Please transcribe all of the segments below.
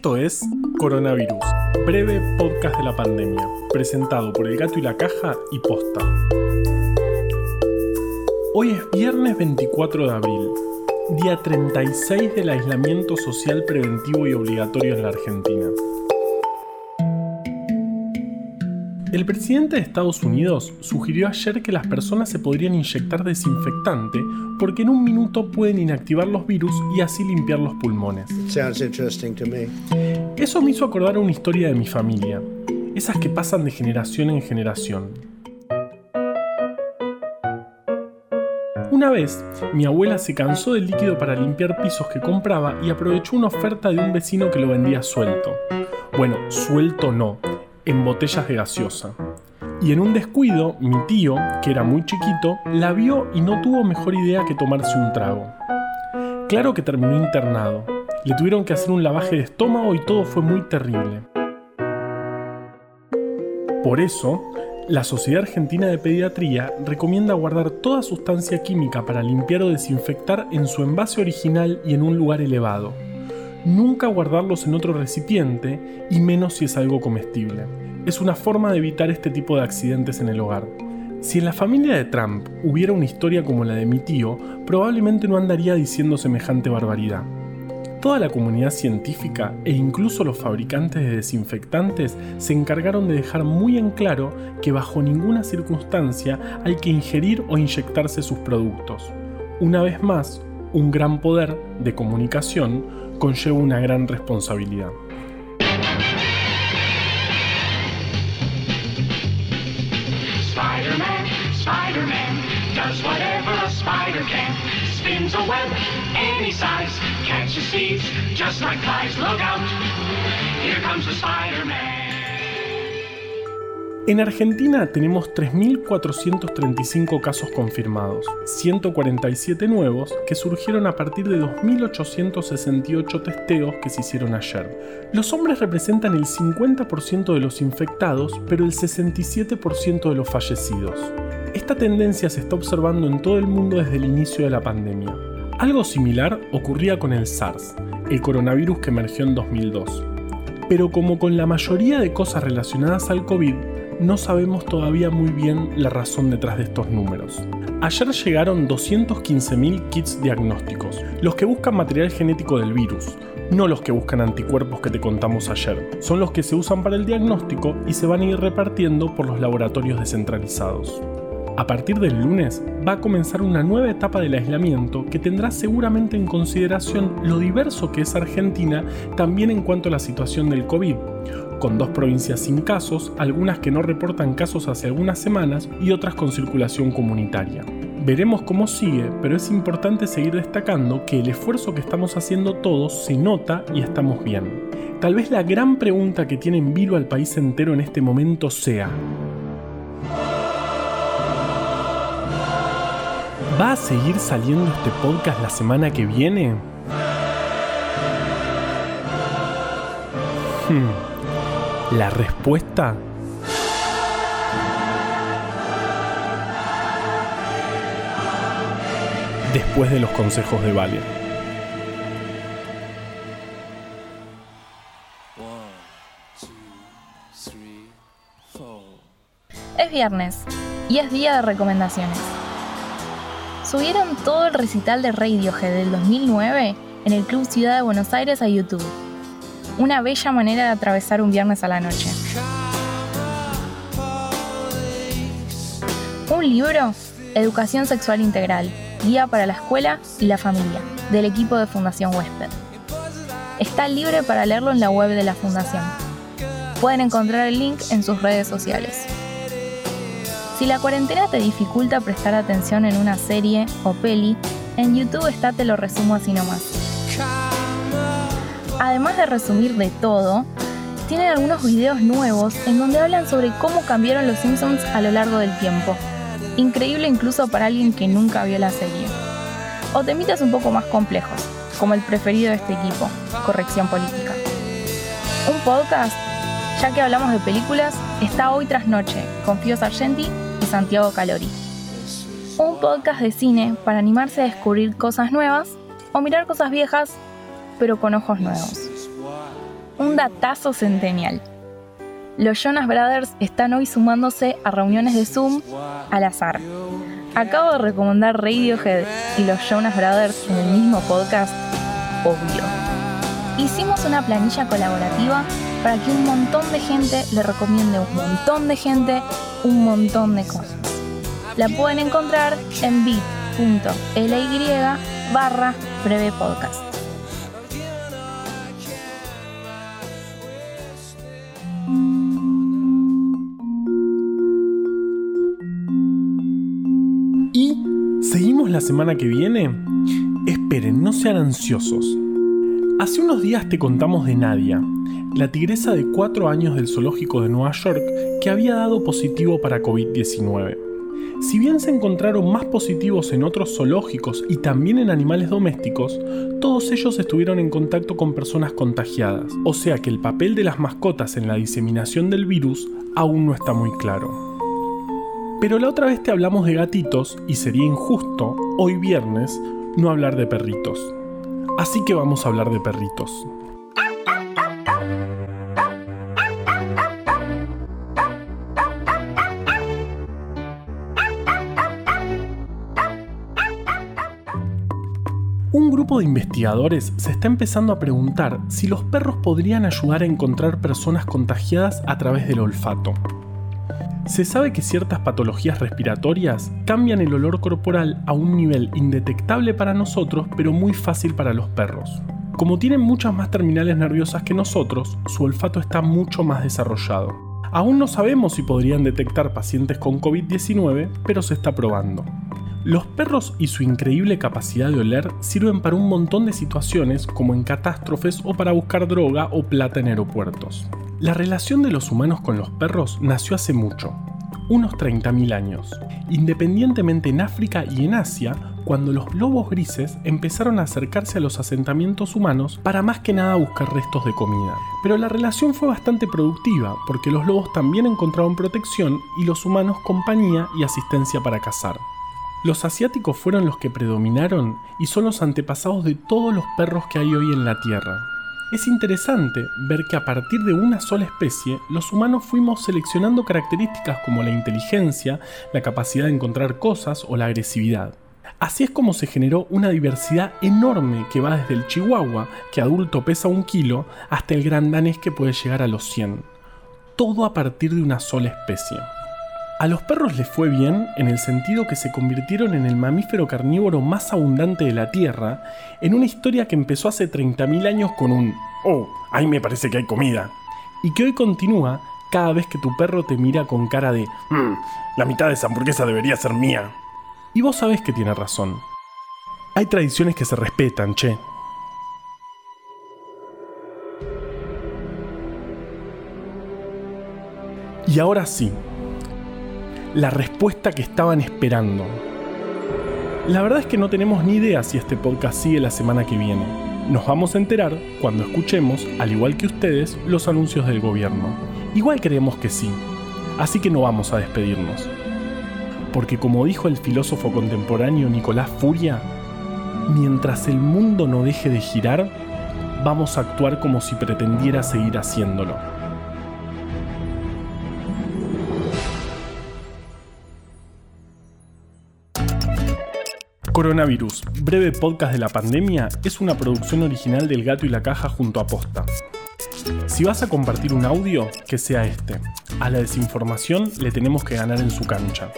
Esto es Coronavirus, breve podcast de la pandemia, presentado por El Gato y la Caja y Posta. Hoy es viernes 24 de abril, día 36 del aislamiento social preventivo y obligatorio en la Argentina. El presidente de Estados Unidos sugirió ayer que las personas se podrían inyectar desinfectante porque en un minuto pueden inactivar los virus y así limpiar los pulmones. Eso me hizo acordar una historia de mi familia, esas que pasan de generación en generación. Una vez, mi abuela se cansó del líquido para limpiar pisos que compraba y aprovechó una oferta de un vecino que lo vendía suelto. Bueno, suelto no, en botellas de gaseosa. Y en un descuido, mi tío, que era muy chiquito, la vio y no tuvo mejor idea que tomarse un trago. Claro que terminó internado. Le tuvieron que hacer un lavaje de estómago y todo fue muy terrible. Por eso, la Sociedad Argentina de Pediatría recomienda guardar toda sustancia química para limpiar o desinfectar en su envase original y en un lugar elevado nunca guardarlos en otro recipiente y menos si es algo comestible. Es una forma de evitar este tipo de accidentes en el hogar. Si en la familia de Trump hubiera una historia como la de mi tío, probablemente no andaría diciendo semejante barbaridad. Toda la comunidad científica e incluso los fabricantes de desinfectantes se encargaron de dejar muy en claro que bajo ninguna circunstancia hay que ingerir o inyectarse sus productos. Una vez más, un gran poder de comunicación conlleva una gran responsabilidad. Spider-Man, Spider-Man, does whatever a spider can. Spins a web any size, catches thieves just like flies. Look out, here comes the Spider-Man. En Argentina tenemos 3.435 casos confirmados, 147 nuevos que surgieron a partir de 2.868 testeos que se hicieron ayer. Los hombres representan el 50% de los infectados, pero el 67% de los fallecidos. Esta tendencia se está observando en todo el mundo desde el inicio de la pandemia. Algo similar ocurría con el SARS, el coronavirus que emergió en 2002. Pero como con la mayoría de cosas relacionadas al COVID, no sabemos todavía muy bien la razón detrás de estos números. Ayer llegaron 215.000 kits diagnósticos, los que buscan material genético del virus, no los que buscan anticuerpos que te contamos ayer. Son los que se usan para el diagnóstico y se van a ir repartiendo por los laboratorios descentralizados. A partir del lunes va a comenzar una nueva etapa del aislamiento que tendrá seguramente en consideración lo diverso que es Argentina también en cuanto a la situación del COVID, con dos provincias sin casos, algunas que no reportan casos hace algunas semanas y otras con circulación comunitaria. Veremos cómo sigue, pero es importante seguir destacando que el esfuerzo que estamos haciendo todos se nota y estamos bien. Tal vez la gran pregunta que tiene en vilo al país entero en este momento sea, ¿Va a seguir saliendo este podcast la semana que viene? Hmm. La respuesta después de los consejos de Vale. Es viernes y es día de recomendaciones subieron todo el recital de Radiohead del 2009 en el Club Ciudad de Buenos Aires a YouTube. Una bella manera de atravesar un viernes a la noche. Un libro, Educación Sexual Integral, Guía para la Escuela y la Familia, del equipo de Fundación Huésped. Está libre para leerlo en la web de la Fundación. Pueden encontrar el link en sus redes sociales. Si la cuarentena te dificulta prestar atención en una serie o peli, en YouTube está Te lo resumo así nomás. Además de resumir de todo, tienen algunos videos nuevos en donde hablan sobre cómo cambiaron los Simpsons a lo largo del tiempo. Increíble incluso para alguien que nunca vio la serie. O temitas un poco más complejos, como el preferido de este equipo, Corrección Política. Un podcast, ya que hablamos de películas, está hoy tras noche, con Fio Sargenti Santiago Calori. Un podcast de cine para animarse a descubrir cosas nuevas o mirar cosas viejas, pero con ojos nuevos. un datazo centenial. Los Jonas Brothers están hoy sumándose a reuniones de Zoom al azar. Acabo de recomendar Radiohead y los Jonas Brothers en el mismo podcast, obvio. Hicimos una planilla colaborativa para que un montón de gente le recomiende un montón de gente un montón de cosas. La pueden encontrar en bit.ly barra breve podcast. ¿Y seguimos la semana que viene? Esperen, no sean ansiosos. Hace unos días te contamos de Nadia, la tigresa de 4 años del zoológico de Nueva York que había dado positivo para COVID-19. Si bien se encontraron más positivos en otros zoológicos y también en animales domésticos, todos ellos estuvieron en contacto con personas contagiadas, o sea que el papel de las mascotas en la diseminación del virus aún no está muy claro. Pero la otra vez te hablamos de gatitos y sería injusto, hoy viernes, no hablar de perritos. Así que vamos a hablar de perritos. Un grupo de investigadores se está empezando a preguntar si los perros podrían ayudar a encontrar personas contagiadas a través del olfato. Se sabe que ciertas patologías respiratorias cambian el olor corporal a un nivel indetectable para nosotros pero muy fácil para los perros. Como tienen muchas más terminales nerviosas que nosotros, su olfato está mucho más desarrollado. Aún no sabemos si podrían detectar pacientes con COVID-19, pero se está probando. Los perros y su increíble capacidad de oler sirven para un montón de situaciones como en catástrofes o para buscar droga o plata en aeropuertos. La relación de los humanos con los perros nació hace mucho, unos 30.000 años, independientemente en África y en Asia, cuando los lobos grises empezaron a acercarse a los asentamientos humanos para más que nada buscar restos de comida. Pero la relación fue bastante productiva, porque los lobos también encontraron protección y los humanos compañía y asistencia para cazar. Los asiáticos fueron los que predominaron y son los antepasados de todos los perros que hay hoy en la Tierra. Es interesante ver que a partir de una sola especie, los humanos fuimos seleccionando características como la inteligencia, la capacidad de encontrar cosas o la agresividad. Así es como se generó una diversidad enorme que va desde el chihuahua, que adulto pesa un kilo, hasta el gran danés que puede llegar a los 100. Todo a partir de una sola especie. A los perros les fue bien en el sentido que se convirtieron en el mamífero carnívoro más abundante de la Tierra, en una historia que empezó hace 30.000 años con un ¡Oh! Ahí me parece que hay comida. Y que hoy continúa cada vez que tu perro te mira con cara de mmm, la mitad de esa hamburguesa debería ser mía. Y vos sabés que tiene razón. Hay tradiciones que se respetan, che. Y ahora sí, la respuesta que estaban esperando. La verdad es que no tenemos ni idea si este podcast sigue la semana que viene. Nos vamos a enterar cuando escuchemos, al igual que ustedes, los anuncios del gobierno. Igual creemos que sí. Así que no vamos a despedirnos. Porque como dijo el filósofo contemporáneo Nicolás Furia, mientras el mundo no deje de girar, vamos a actuar como si pretendiera seguir haciéndolo. Coronavirus, breve podcast de la pandemia, es una producción original del Gato y la Caja junto a Posta. Si vas a compartir un audio, que sea este. A la desinformación le tenemos que ganar en su cancha.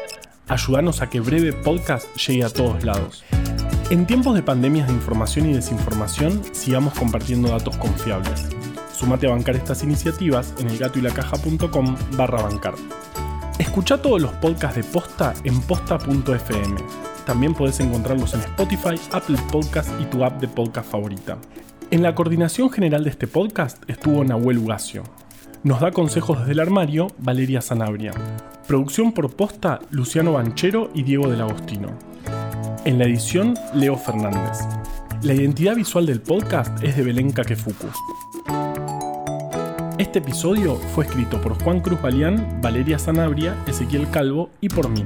Ayúdanos a que breve podcast llegue a todos lados. En tiempos de pandemias de información y desinformación, sigamos compartiendo datos confiables. Sumate a bancar estas iniciativas en elgatoylacaja.com barra bancar. Escucha todos los podcasts de Posta en posta.fm. También podés encontrarlos en Spotify, Apple Podcast y tu app de podcast favorita. En la coordinación general de este podcast estuvo Nahuel Ugacio. Nos da consejos desde el armario Valeria Sanabria. Producción por posta Luciano Banchero y Diego del Agostino. En la edición Leo Fernández. La identidad visual del podcast es de Belén Kakefuku. Este episodio fue escrito por Juan Cruz Balián, Valeria Sanabria, Ezequiel Calvo y por mí.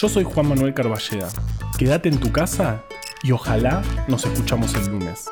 Yo soy Juan Manuel Carballeda. Quédate en tu casa y ojalá nos escuchamos el lunes.